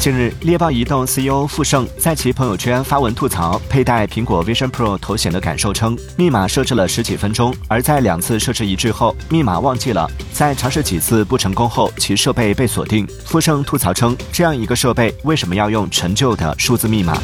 近日猎豹移动 ceo 傅盛在其朋友圈发文吐槽佩戴苹果 vision pro 头显的感受称密码设置了十几分钟而在两次设置一致后密码忘记了在尝试几次不成功后其设备被锁定。傅盛吐槽称这样一个设备为什么要用陈旧的数字密码？